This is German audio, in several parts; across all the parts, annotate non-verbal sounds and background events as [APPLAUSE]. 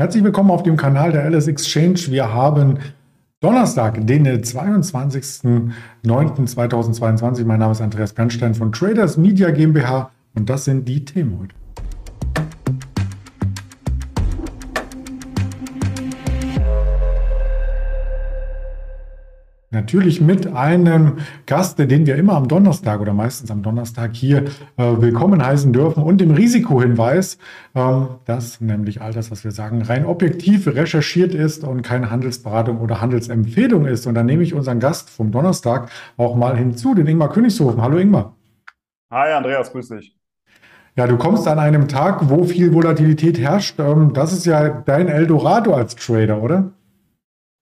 Herzlich willkommen auf dem Kanal der LS Exchange. Wir haben Donnerstag, den 22.09.2022. Mein Name ist Andreas Bernstein von Traders Media GmbH und das sind die Themen heute. Natürlich mit einem Gast, den wir immer am Donnerstag oder meistens am Donnerstag hier äh, willkommen heißen dürfen und dem Risikohinweis, ähm, dass nämlich all das, was wir sagen, rein objektiv recherchiert ist und keine Handelsberatung oder Handelsempfehlung ist. Und dann nehme ich unseren Gast vom Donnerstag auch mal hinzu, den Ingmar Königshofen. Hallo Ingmar. Hi Andreas, grüß dich. Ja, du kommst an einem Tag, wo viel Volatilität herrscht. Ähm, das ist ja dein Eldorado als Trader, oder?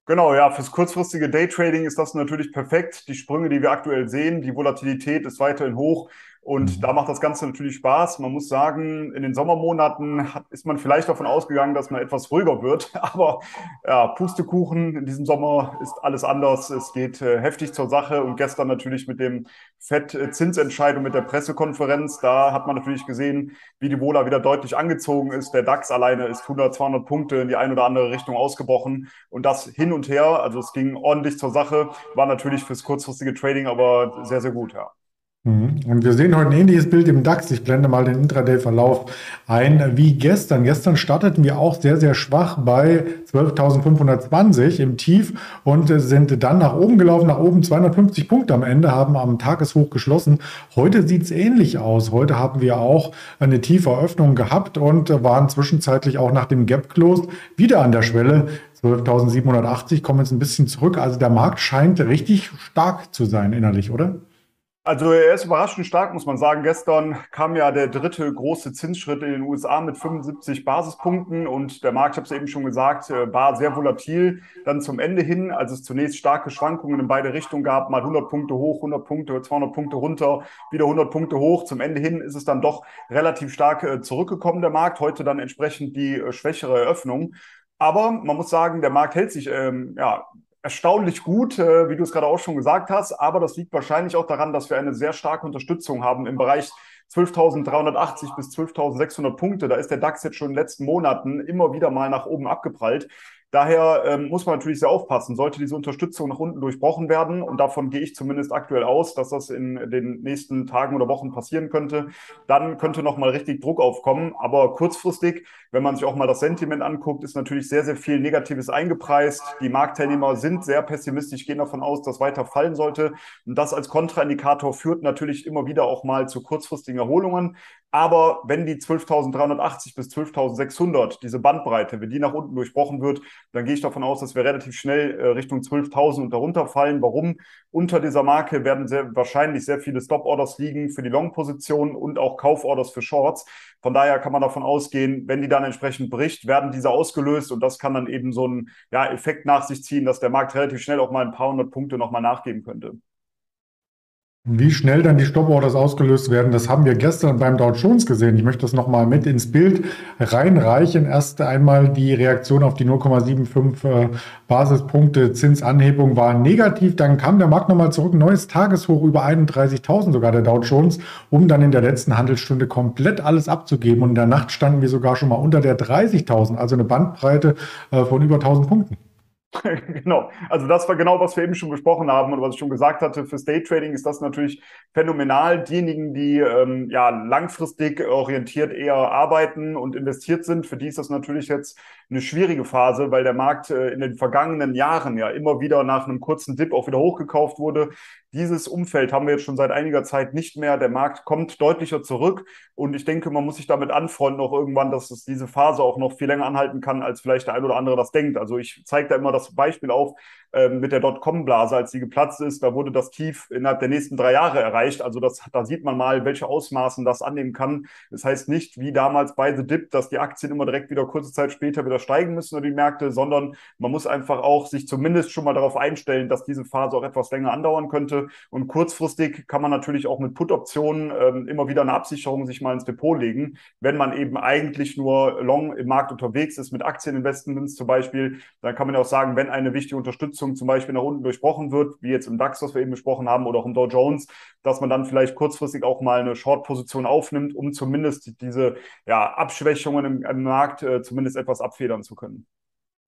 Genau, ja, fürs kurzfristige Daytrading ist das natürlich perfekt. Die Sprünge, die wir aktuell sehen, die Volatilität ist weiterhin hoch. Und mhm. da macht das Ganze natürlich Spaß. Man muss sagen, in den Sommermonaten hat, ist man vielleicht davon ausgegangen, dass man etwas ruhiger wird. [LAUGHS] Aber ja, Pustekuchen, in diesem Sommer ist alles anders. Es geht äh, heftig zur Sache. Und gestern natürlich mit dem FED-Zinsentscheidung, mit der Pressekonferenz, da hat man natürlich gesehen, wie die Wohler wieder deutlich angezogen ist. Der DAX alleine ist 100, 200 Punkte in die eine oder andere Richtung ausgebrochen. Und das hin und her, also es ging ordentlich zur Sache, war natürlich fürs kurzfristige Trading aber sehr, sehr gut, ja. Mhm. Und wir sehen heute ein ähnliches Bild im DAX. Ich blende mal den Intraday-Verlauf ein wie gestern. Gestern starteten wir auch sehr, sehr schwach bei 12.520 im Tief und sind dann nach oben gelaufen, nach oben 250 Punkte am Ende, haben am Tageshoch geschlossen. Heute sieht es ähnlich aus. Heute haben wir auch eine tiefe Eröffnung gehabt und waren zwischenzeitlich auch nach dem Gap Close wieder an der Schwelle. 12.780 kommen jetzt ein bisschen zurück. Also der Markt scheint richtig stark zu sein innerlich, oder? Also er ist überraschend stark, muss man sagen. Gestern kam ja der dritte große Zinsschritt in den USA mit 75 Basispunkten und der Markt, ich habe es eben schon gesagt, äh, war sehr volatil. Dann zum Ende hin, als es zunächst starke Schwankungen in beide Richtungen gab, mal 100 Punkte hoch, 100 Punkte, 200 Punkte runter, wieder 100 Punkte hoch. Zum Ende hin ist es dann doch relativ stark äh, zurückgekommen, der Markt. Heute dann entsprechend die äh, schwächere Eröffnung. Aber man muss sagen, der Markt hält sich ähm, ja, erstaunlich gut, äh, wie du es gerade auch schon gesagt hast. Aber das liegt wahrscheinlich auch daran, dass wir eine sehr starke Unterstützung haben im Bereich 12.380 bis 12.600 Punkte. Da ist der DAX jetzt schon in den letzten Monaten immer wieder mal nach oben abgeprallt. Daher ähm, muss man natürlich sehr aufpassen. Sollte diese Unterstützung nach unten durchbrochen werden, und davon gehe ich zumindest aktuell aus, dass das in den nächsten Tagen oder Wochen passieren könnte, dann könnte nochmal richtig Druck aufkommen. Aber kurzfristig, wenn man sich auch mal das Sentiment anguckt, ist natürlich sehr, sehr viel Negatives eingepreist. Die Marktteilnehmer sind sehr pessimistisch, gehen davon aus, dass weiter fallen sollte. Und das als Kontraindikator führt natürlich immer wieder auch mal zu kurzfristigen Erholungen. Aber wenn die 12.380 bis 12.600, diese Bandbreite, wenn die nach unten durchbrochen wird, dann gehe ich davon aus, dass wir relativ schnell äh, Richtung 12.000 und darunter fallen. Warum? Unter dieser Marke werden sehr wahrscheinlich sehr viele Stop-Orders liegen für die Long-Position und auch Kauforders für Shorts. Von daher kann man davon ausgehen, wenn die dann entsprechend bricht, werden diese ausgelöst und das kann dann eben so einen ja, Effekt nach sich ziehen, dass der Markt relativ schnell auch mal ein paar hundert Punkte nochmal nachgeben könnte. Wie schnell dann die Stop-Orders ausgelöst werden, das haben wir gestern beim Dow Jones gesehen. Ich möchte das nochmal mit ins Bild reinreichen. Erst einmal die Reaktion auf die 0,75 äh, Basispunkte Zinsanhebung war negativ. Dann kam der Markt nochmal zurück, neues Tageshoch über 31.000 sogar der Dow Jones, um dann in der letzten Handelsstunde komplett alles abzugeben. Und in der Nacht standen wir sogar schon mal unter der 30.000, also eine Bandbreite äh, von über 1.000 Punkten. [LAUGHS] genau. Also das war genau, was wir eben schon besprochen haben und was ich schon gesagt hatte. Fürs Daytrading ist das natürlich phänomenal. Diejenigen, die ähm, ja langfristig orientiert eher arbeiten und investiert sind, für die ist das natürlich jetzt eine schwierige Phase, weil der Markt äh, in den vergangenen Jahren ja immer wieder nach einem kurzen Dip auch wieder hochgekauft wurde. Dieses Umfeld haben wir jetzt schon seit einiger Zeit nicht mehr. Der Markt kommt deutlicher zurück und ich denke, man muss sich damit anfreunden auch irgendwann, dass es diese Phase auch noch viel länger anhalten kann, als vielleicht der ein oder andere das denkt. Also ich zeige da immer das Beispiel auf mit der Dotcom-Blase, als sie geplatzt ist. Da wurde das Tief innerhalb der nächsten drei Jahre erreicht. Also das, da sieht man mal, welche Ausmaßen das annehmen kann. Das heißt nicht wie damals bei The Dip, dass die Aktien immer direkt wieder kurze Zeit später wieder steigen müssen oder die Märkte, sondern man muss einfach auch sich zumindest schon mal darauf einstellen, dass diese Phase auch etwas länger andauern könnte. Und kurzfristig kann man natürlich auch mit Put-Optionen ähm, immer wieder eine Absicherung sich mal ins Depot legen, wenn man eben eigentlich nur long im Markt unterwegs ist mit Aktieninvestments zum Beispiel. Dann kann man ja auch sagen, wenn eine wichtige Unterstützung Unterstützung zum Beispiel nach unten durchbrochen wird, wie jetzt im DAX, was wir eben besprochen haben, oder auch im Dow Jones, dass man dann vielleicht kurzfristig auch mal eine Short-Position aufnimmt, um zumindest diese ja, Abschwächungen im, im Markt äh, zumindest etwas abfedern zu können.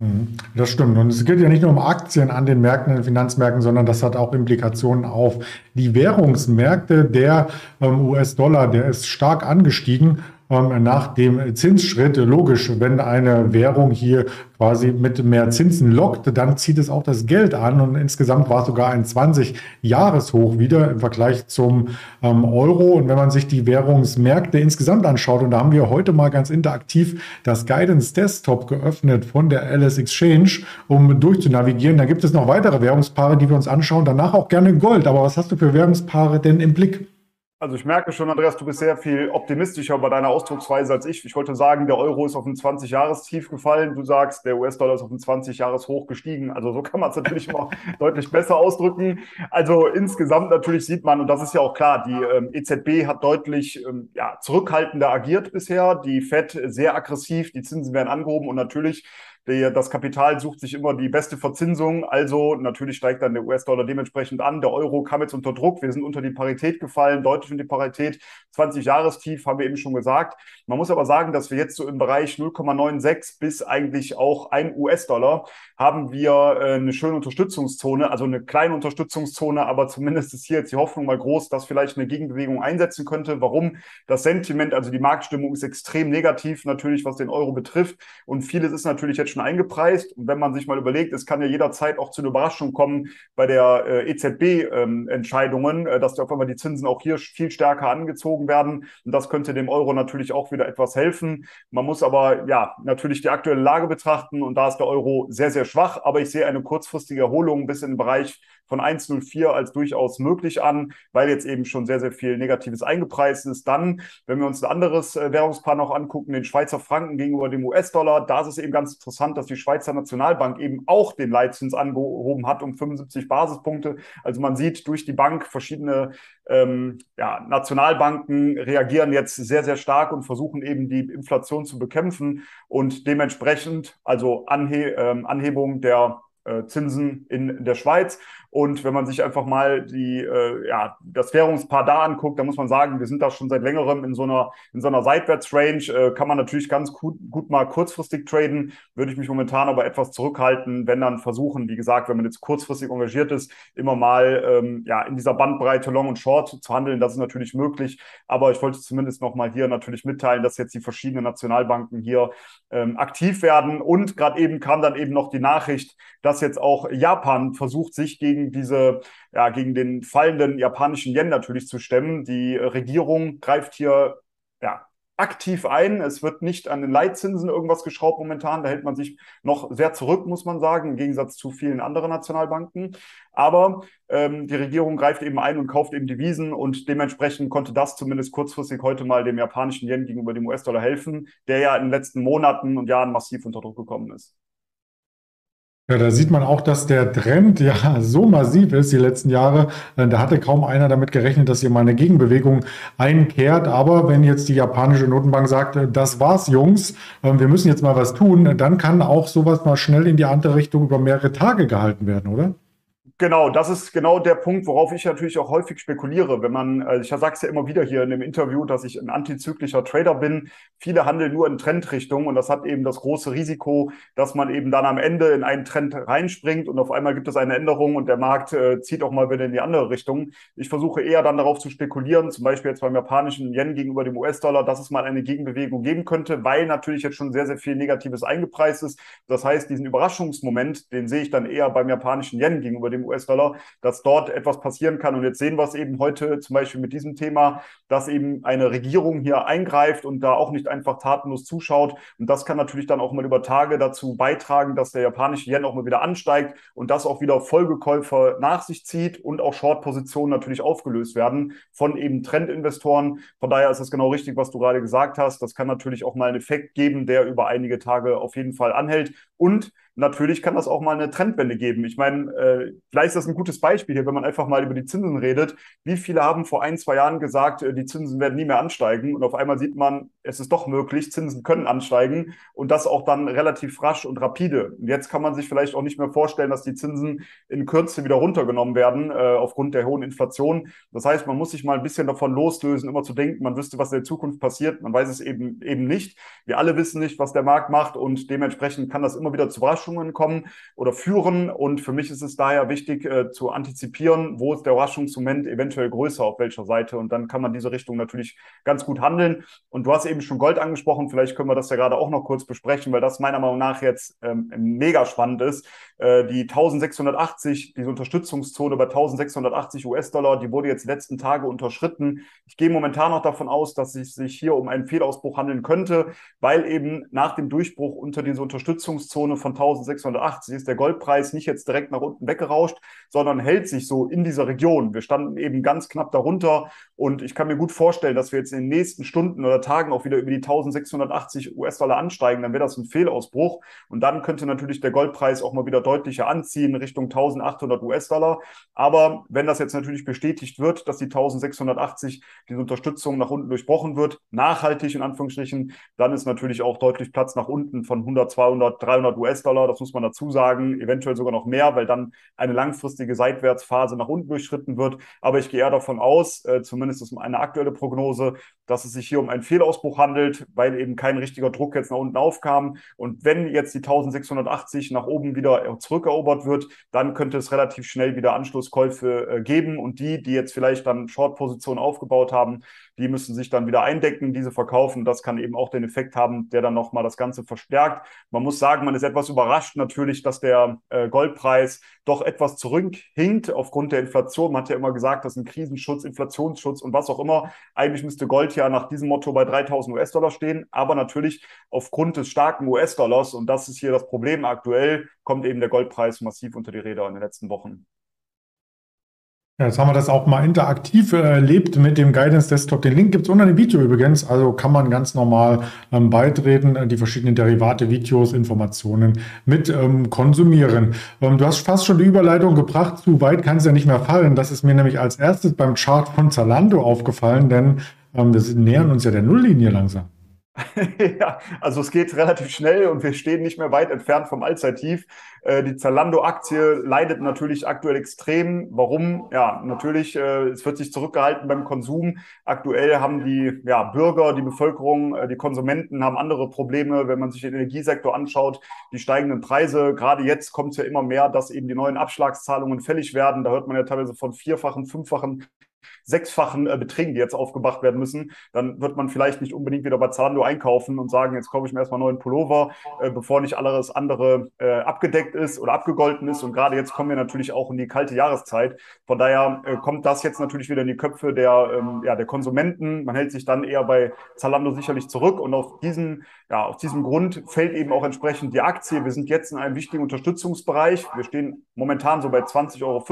Mhm. Das stimmt. Und es geht ja nicht nur um Aktien an den Märkten, den Finanzmärkten, sondern das hat auch Implikationen auf die Währungsmärkte. Der ähm, US-Dollar, der ist stark angestiegen nach dem Zinsschritt. Logisch, wenn eine Währung hier quasi mit mehr Zinsen lockt, dann zieht es auch das Geld an und insgesamt war es sogar ein 20-Jahres-Hoch wieder im Vergleich zum ähm, Euro. Und wenn man sich die Währungsmärkte insgesamt anschaut, und da haben wir heute mal ganz interaktiv das Guidance Desktop geöffnet von der LS Exchange, um durchzunavigieren, da gibt es noch weitere Währungspaare, die wir uns anschauen, danach auch gerne Gold. Aber was hast du für Währungspaare denn im Blick? Also ich merke schon, Andreas, du bist sehr viel optimistischer bei deiner Ausdrucksweise als ich. Ich wollte sagen, der Euro ist auf ein 20-Jahres-Tief gefallen. Du sagst, der US-Dollar ist auf ein 20-Jahres-Hoch gestiegen. Also so kann man es natürlich mal [LAUGHS] deutlich besser ausdrücken. Also insgesamt natürlich sieht man, und das ist ja auch klar, die ähm, EZB hat deutlich ähm, ja, zurückhaltender agiert bisher. Die FED sehr aggressiv, die Zinsen werden angehoben und natürlich der, das Kapital sucht sich immer die beste Verzinsung. Also natürlich steigt dann der US-Dollar dementsprechend an. Der Euro kam jetzt unter Druck. Wir sind unter die Parität gefallen, deutlich unter die Parität. 20-Jahrestief haben wir eben schon gesagt. Man muss aber sagen, dass wir jetzt so im Bereich 0,96 bis eigentlich auch ein US-Dollar haben wir äh, eine schöne Unterstützungszone, also eine kleine Unterstützungszone, aber zumindest ist hier jetzt die Hoffnung mal groß, dass vielleicht eine Gegenbewegung einsetzen könnte. Warum? Das Sentiment, also die Marktstimmung ist extrem negativ natürlich, was den Euro betrifft. Und vieles ist natürlich jetzt schon schon eingepreist. Und wenn man sich mal überlegt, es kann ja jederzeit auch zu einer Überraschung kommen bei der äh, EZB-Entscheidungen, ähm, äh, dass auf einmal die Zinsen auch hier viel stärker angezogen werden. Und das könnte dem Euro natürlich auch wieder etwas helfen. Man muss aber ja natürlich die aktuelle Lage betrachten und da ist der Euro sehr, sehr schwach. Aber ich sehe eine kurzfristige Erholung bis in den Bereich von 1,04 als durchaus möglich an, weil jetzt eben schon sehr, sehr viel Negatives eingepreist ist. Dann, wenn wir uns ein anderes äh, Währungspaar noch angucken, den Schweizer Franken gegenüber dem US-Dollar, da ist es eben ganz interessant, dass die Schweizer Nationalbank eben auch den Leitzins angehoben hat um 75 Basispunkte. Also man sieht durch die Bank verschiedene ähm, ja, Nationalbanken reagieren jetzt sehr, sehr stark und versuchen eben die Inflation zu bekämpfen und dementsprechend also Anhe ähm, Anhebung der Zinsen in der Schweiz. Und wenn man sich einfach mal die, äh, ja, das Währungspaar da anguckt, dann muss man sagen, wir sind da schon seit längerem in so einer, in so einer Seitwärtsrange. Äh, kann man natürlich ganz gut, gut mal kurzfristig traden. Würde ich mich momentan aber etwas zurückhalten, wenn dann versuchen, wie gesagt, wenn man jetzt kurzfristig engagiert ist, immer mal ähm, ja, in dieser Bandbreite Long und Short zu handeln. Das ist natürlich möglich. Aber ich wollte zumindest nochmal hier natürlich mitteilen, dass jetzt die verschiedenen Nationalbanken hier ähm, aktiv werden. Und gerade eben kam dann eben noch die Nachricht, dass jetzt auch Japan versucht, sich gegen gegen diese, ja, gegen den fallenden japanischen Yen natürlich zu stemmen. Die Regierung greift hier ja, aktiv ein. Es wird nicht an den Leitzinsen irgendwas geschraubt momentan. Da hält man sich noch sehr zurück, muss man sagen, im Gegensatz zu vielen anderen Nationalbanken. Aber ähm, die Regierung greift eben ein und kauft eben Devisen und dementsprechend konnte das zumindest kurzfristig heute mal dem japanischen Yen gegenüber dem US-Dollar helfen, der ja in den letzten Monaten und Jahren massiv unter Druck gekommen ist. Ja, da sieht man auch, dass der Trend ja so massiv ist die letzten Jahre. Äh, da hatte kaum einer damit gerechnet, dass hier mal eine Gegenbewegung einkehrt. Aber wenn jetzt die japanische Notenbank sagt, äh, das war's, Jungs, äh, wir müssen jetzt mal was tun, dann kann auch sowas mal schnell in die andere Richtung über mehrere Tage gehalten werden, oder? Genau, das ist genau der Punkt, worauf ich natürlich auch häufig spekuliere. Wenn man, also ich sage es ja immer wieder hier in dem Interview, dass ich ein antizyklischer Trader bin. Viele handeln nur in Trendrichtung und das hat eben das große Risiko, dass man eben dann am Ende in einen Trend reinspringt und auf einmal gibt es eine Änderung und der Markt äh, zieht auch mal wieder in die andere Richtung. Ich versuche eher dann darauf zu spekulieren, zum Beispiel jetzt beim japanischen Yen gegenüber dem US-Dollar, dass es mal eine Gegenbewegung geben könnte, weil natürlich jetzt schon sehr, sehr viel Negatives eingepreist ist. Das heißt, diesen Überraschungsmoment, den sehe ich dann eher beim japanischen Yen gegenüber dem US-Dollar, dass dort etwas passieren kann. Und jetzt sehen wir es eben heute zum Beispiel mit diesem Thema, dass eben eine Regierung hier eingreift und da auch nicht einfach tatenlos zuschaut. Und das kann natürlich dann auch mal über Tage dazu beitragen, dass der japanische Yen auch mal wieder ansteigt und das auch wieder Folgekäufer nach sich zieht und auch Short-Positionen natürlich aufgelöst werden von eben Trendinvestoren. Von daher ist es genau richtig, was du gerade gesagt hast. Das kann natürlich auch mal einen Effekt geben, der über einige Tage auf jeden Fall anhält. Und natürlich kann das auch mal eine Trendwende geben. Ich meine, äh, vielleicht ist das ein gutes Beispiel hier, wenn man einfach mal über die Zinsen redet. Wie viele haben vor ein, zwei Jahren gesagt, äh, die Zinsen werden nie mehr ansteigen und auf einmal sieht man, es ist doch möglich, Zinsen können ansteigen und das auch dann relativ rasch und rapide. Und jetzt kann man sich vielleicht auch nicht mehr vorstellen, dass die Zinsen in Kürze wieder runtergenommen werden äh, aufgrund der hohen Inflation. Das heißt, man muss sich mal ein bisschen davon loslösen, immer zu denken, man wüsste, was in der Zukunft passiert. Man weiß es eben eben nicht. Wir alle wissen nicht, was der Markt macht und dementsprechend kann das immer wieder zu Überraschungen kommen oder führen. Und für mich ist es daher wichtig äh, zu antizipieren, wo ist der Überraschungsmoment eventuell größer, auf welcher Seite. Und dann kann man diese Richtung natürlich ganz gut handeln. Und du hast eben schon Gold angesprochen. Vielleicht können wir das ja gerade auch noch kurz besprechen, weil das meiner Meinung nach jetzt ähm, mega spannend ist. Äh, die 1680, diese Unterstützungszone bei 1680 US-Dollar, die wurde jetzt letzten Tage unterschritten. Ich gehe momentan noch davon aus, dass es sich hier um einen Fehlausbruch handeln könnte, weil eben nach dem Durchbruch unter diese Unterstützungszone von 1680 ist der Goldpreis nicht jetzt direkt nach unten weggerauscht, sondern hält sich so in dieser Region. Wir standen eben ganz knapp darunter und ich kann mir gut vorstellen, dass wir jetzt in den nächsten Stunden oder Tagen auch wieder über die 1680 US-Dollar ansteigen. Dann wäre das ein Fehlausbruch und dann könnte natürlich der Goldpreis auch mal wieder deutlicher anziehen Richtung 1800 US-Dollar. Aber wenn das jetzt natürlich bestätigt wird, dass die 1680 diese Unterstützung nach unten durchbrochen wird, nachhaltig in Anführungsstrichen, dann ist natürlich auch deutlich Platz nach unten von 100, 200, 300 US-Dollar. Das muss man dazu sagen. Eventuell sogar noch mehr, weil dann eine langfristige Seitwärtsphase nach unten durchschritten wird. Aber ich gehe eher davon aus, äh, zumindest ist eine aktuelle Prognose, dass es sich hier um einen Fehlausbruch handelt, weil eben kein richtiger Druck jetzt nach unten aufkam. Und wenn jetzt die 1680 nach oben wieder zurückerobert wird, dann könnte es relativ schnell wieder Anschlusskäufe äh, geben. Und die, die jetzt vielleicht dann Short-Positionen aufgebaut haben, die müssen sich dann wieder eindecken, diese verkaufen. Das kann eben auch den Effekt haben, der dann nochmal das Ganze verstärkt. Man muss sagen, man ist etwas überrascht natürlich, dass der äh, Goldpreis doch etwas zurückhinkt aufgrund der Inflation. Man hat ja immer gesagt, dass ein Krisenschutz, Inflationsschutz und was auch immer. Eigentlich müsste Gold ja nach diesem Motto bei 3000 US-Dollar stehen. Aber natürlich aufgrund des starken US-Dollars, und das ist hier das Problem aktuell, kommt eben der Goldpreis massiv unter die Räder in den letzten Wochen. Ja, jetzt haben wir das auch mal interaktiv erlebt mit dem Guidance Desktop. Den Link gibt es unter dem Video übrigens. Also kann man ganz normal ähm, beitreten, äh, die verschiedenen Derivate, Videos, Informationen mit ähm, konsumieren. Ähm, du hast fast schon die Überleitung gebracht. Zu weit kann es ja nicht mehr fallen. Das ist mir nämlich als erstes beim Chart von Zalando aufgefallen, denn ähm, wir nähern uns ja der Nulllinie langsam. [LAUGHS] ja, also es geht relativ schnell und wir stehen nicht mehr weit entfernt vom Allzeittief. Äh, die Zalando-Aktie leidet natürlich aktuell extrem. Warum? Ja, natürlich, äh, es wird sich zurückgehalten beim Konsum. Aktuell haben die ja, Bürger, die Bevölkerung, äh, die Konsumenten haben andere Probleme. Wenn man sich den Energiesektor anschaut, die steigenden Preise. Gerade jetzt kommt es ja immer mehr, dass eben die neuen Abschlagszahlungen fällig werden. Da hört man ja teilweise von vierfachen, fünffachen sechsfachen äh, Beträgen, die jetzt aufgemacht werden müssen, dann wird man vielleicht nicht unbedingt wieder bei Zalando einkaufen und sagen, jetzt kaufe ich mir erstmal neuen Pullover, äh, bevor nicht alles andere äh, abgedeckt ist oder abgegolten ist. Und gerade jetzt kommen wir natürlich auch in die kalte Jahreszeit. Von daher äh, kommt das jetzt natürlich wieder in die Köpfe der, ähm, ja, der Konsumenten. Man hält sich dann eher bei Zalando sicherlich zurück und auf diesen, ja, aus diesem Grund fällt eben auch entsprechend die Aktie. Wir sind jetzt in einem wichtigen Unterstützungsbereich. Wir stehen momentan so bei 20,50 Euro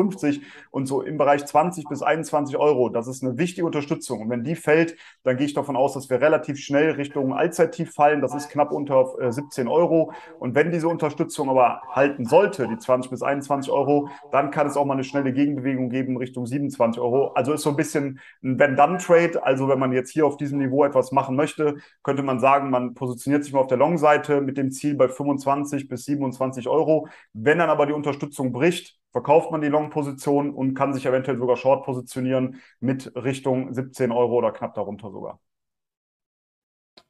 und so im Bereich 20 bis 21 Euro das ist eine wichtige Unterstützung. Und wenn die fällt, dann gehe ich davon aus, dass wir relativ schnell Richtung Allzeittief fallen. Das ist knapp unter 17 äh, Euro. Und wenn diese Unterstützung aber halten sollte, die 20 bis 21 Euro, dann kann es auch mal eine schnelle Gegenbewegung geben Richtung 27 Euro. Also ist so ein bisschen ein Wenn-Dann-Trade. Also wenn man jetzt hier auf diesem Niveau etwas machen möchte, könnte man sagen, man positioniert sich mal auf der Long-Seite mit dem Ziel bei 25 bis 27 Euro. Wenn dann aber die Unterstützung bricht, verkauft man die Long-Position und kann sich eventuell sogar Short positionieren mit Richtung 17 Euro oder knapp darunter sogar.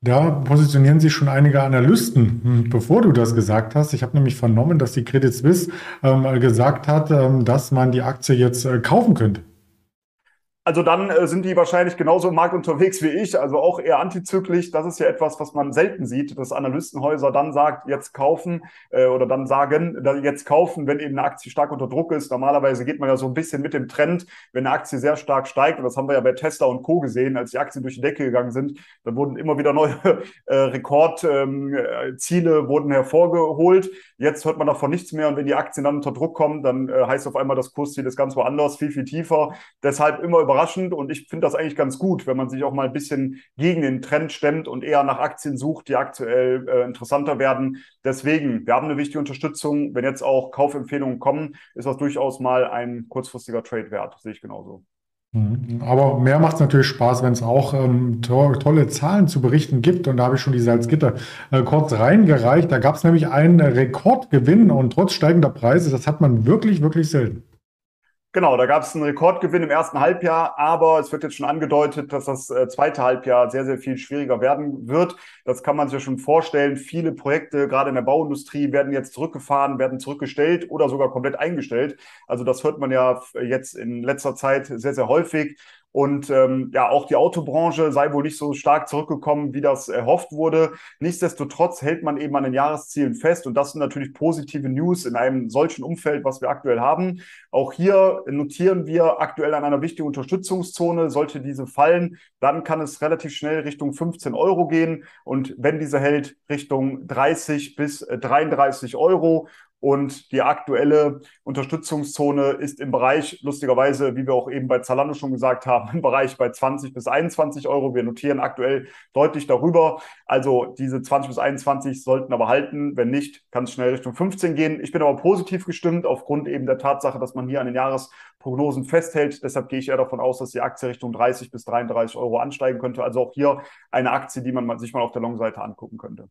Da positionieren sich schon einige Analysten, hm, bevor du das gesagt hast. Ich habe nämlich vernommen, dass die Credit Suisse ähm, gesagt hat, ähm, dass man die Aktie jetzt äh, kaufen könnte. Also dann äh, sind die wahrscheinlich genauso im Markt unterwegs wie ich, also auch eher antizyklisch. Das ist ja etwas, was man selten sieht, dass Analystenhäuser dann sagt, jetzt kaufen äh, oder dann sagen, jetzt kaufen, wenn eben eine Aktie stark unter Druck ist. Normalerweise geht man ja so ein bisschen mit dem Trend, wenn eine Aktie sehr stark steigt. Und das haben wir ja bei Tesla und Co. gesehen, als die Aktien durch die Decke gegangen sind. Dann wurden immer wieder neue [LAUGHS] äh, Rekordziele ähm, wurden hervorgeholt. Jetzt hört man davon nichts mehr. Und wenn die Aktien dann unter Druck kommen, dann äh, heißt auf einmal das Kursziel ist ganz woanders, viel, viel tiefer. Deshalb immer über überraschend und ich finde das eigentlich ganz gut, wenn man sich auch mal ein bisschen gegen den Trend stemmt und eher nach Aktien sucht, die aktuell äh, interessanter werden. Deswegen, wir haben eine wichtige Unterstützung. Wenn jetzt auch Kaufempfehlungen kommen, ist das durchaus mal ein kurzfristiger Trade wert, sehe ich genauso. Mhm. Aber mehr macht es natürlich Spaß, wenn es auch ähm, to tolle Zahlen zu berichten gibt. Und da habe ich schon die Salzgitter äh, kurz reingereicht. Da gab es nämlich einen Rekordgewinn und trotz steigender Preise, das hat man wirklich, wirklich selten. Genau, da gab es einen Rekordgewinn im ersten Halbjahr, aber es wird jetzt schon angedeutet, dass das äh, zweite Halbjahr sehr, sehr viel schwieriger werden wird. Das kann man sich ja schon vorstellen. Viele Projekte, gerade in der Bauindustrie, werden jetzt zurückgefahren, werden zurückgestellt oder sogar komplett eingestellt. Also das hört man ja jetzt in letzter Zeit sehr, sehr häufig. Und ähm, ja, auch die Autobranche sei wohl nicht so stark zurückgekommen, wie das erhofft wurde. Nichtsdestotrotz hält man eben an den Jahreszielen fest. Und das sind natürlich positive News in einem solchen Umfeld, was wir aktuell haben. Auch hier notieren wir aktuell an einer wichtigen Unterstützungszone. Sollte diese fallen, dann kann es relativ schnell Richtung 15 Euro gehen. Und wenn diese hält, Richtung 30 bis 33 Euro. Und die aktuelle Unterstützungszone ist im Bereich, lustigerweise, wie wir auch eben bei Zalando schon gesagt haben, [LAUGHS] im Bereich bei 20 bis 21 Euro. Wir notieren aktuell deutlich darüber. Also diese 20 bis 21 sollten aber halten. Wenn nicht, kann es schnell Richtung 15 gehen. Ich bin aber positiv gestimmt aufgrund eben der Tatsache, dass man hier an den Jahresprognosen festhält. Deshalb gehe ich eher davon aus, dass die Aktie Richtung 30 bis 33 Euro ansteigen könnte. Also auch hier eine Aktie, die man sich mal auf der Long-Seite angucken könnte.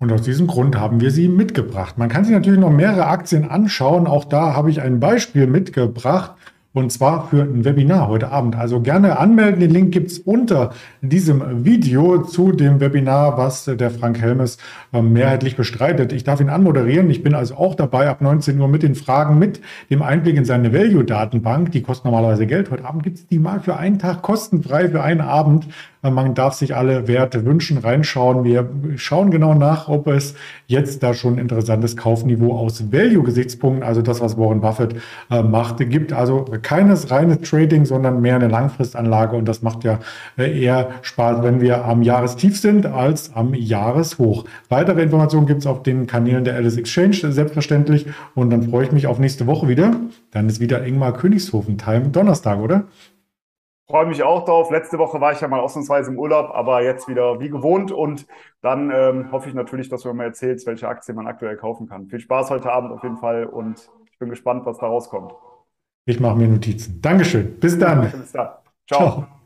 Und aus diesem Grund haben wir sie mitgebracht. Man kann sich natürlich noch mehrere Aktien anschauen. Auch da habe ich ein Beispiel mitgebracht. Und zwar für ein Webinar heute Abend. Also gerne anmelden. Den Link gibt es unter diesem Video zu dem Webinar, was der Frank Helmes äh, mehrheitlich bestreitet. Ich darf ihn anmoderieren. Ich bin also auch dabei ab 19 Uhr mit den Fragen, mit dem Einblick in seine Value-Datenbank. Die kostet normalerweise Geld. Heute Abend gibt es die mal für einen Tag kostenfrei für einen Abend. Man darf sich alle Werte wünschen, reinschauen. Wir schauen genau nach, ob es jetzt da schon ein interessantes Kaufniveau aus Value-Gesichtspunkten, also das, was Warren Buffett äh, machte, gibt. Also keines reines Trading, sondern mehr eine Langfristanlage. Und das macht ja äh, eher Spaß, wenn wir am Jahrestief sind, als am Jahreshoch. Weitere Informationen gibt es auf den Kanälen der Alice Exchange, selbstverständlich. Und dann freue ich mich auf nächste Woche wieder. Dann ist wieder Ingmar Königshofen-Time, Donnerstag, oder? Freue mich auch drauf. Letzte Woche war ich ja mal ausnahmsweise im Urlaub, aber jetzt wieder wie gewohnt. Und dann ähm, hoffe ich natürlich, dass du mir erzählst, welche Aktien man aktuell kaufen kann. Viel Spaß heute Abend auf jeden Fall und ich bin gespannt, was da rauskommt. Ich mache mir Notizen. Dankeschön. Bis dann. Bis dann. Ciao. Ciao.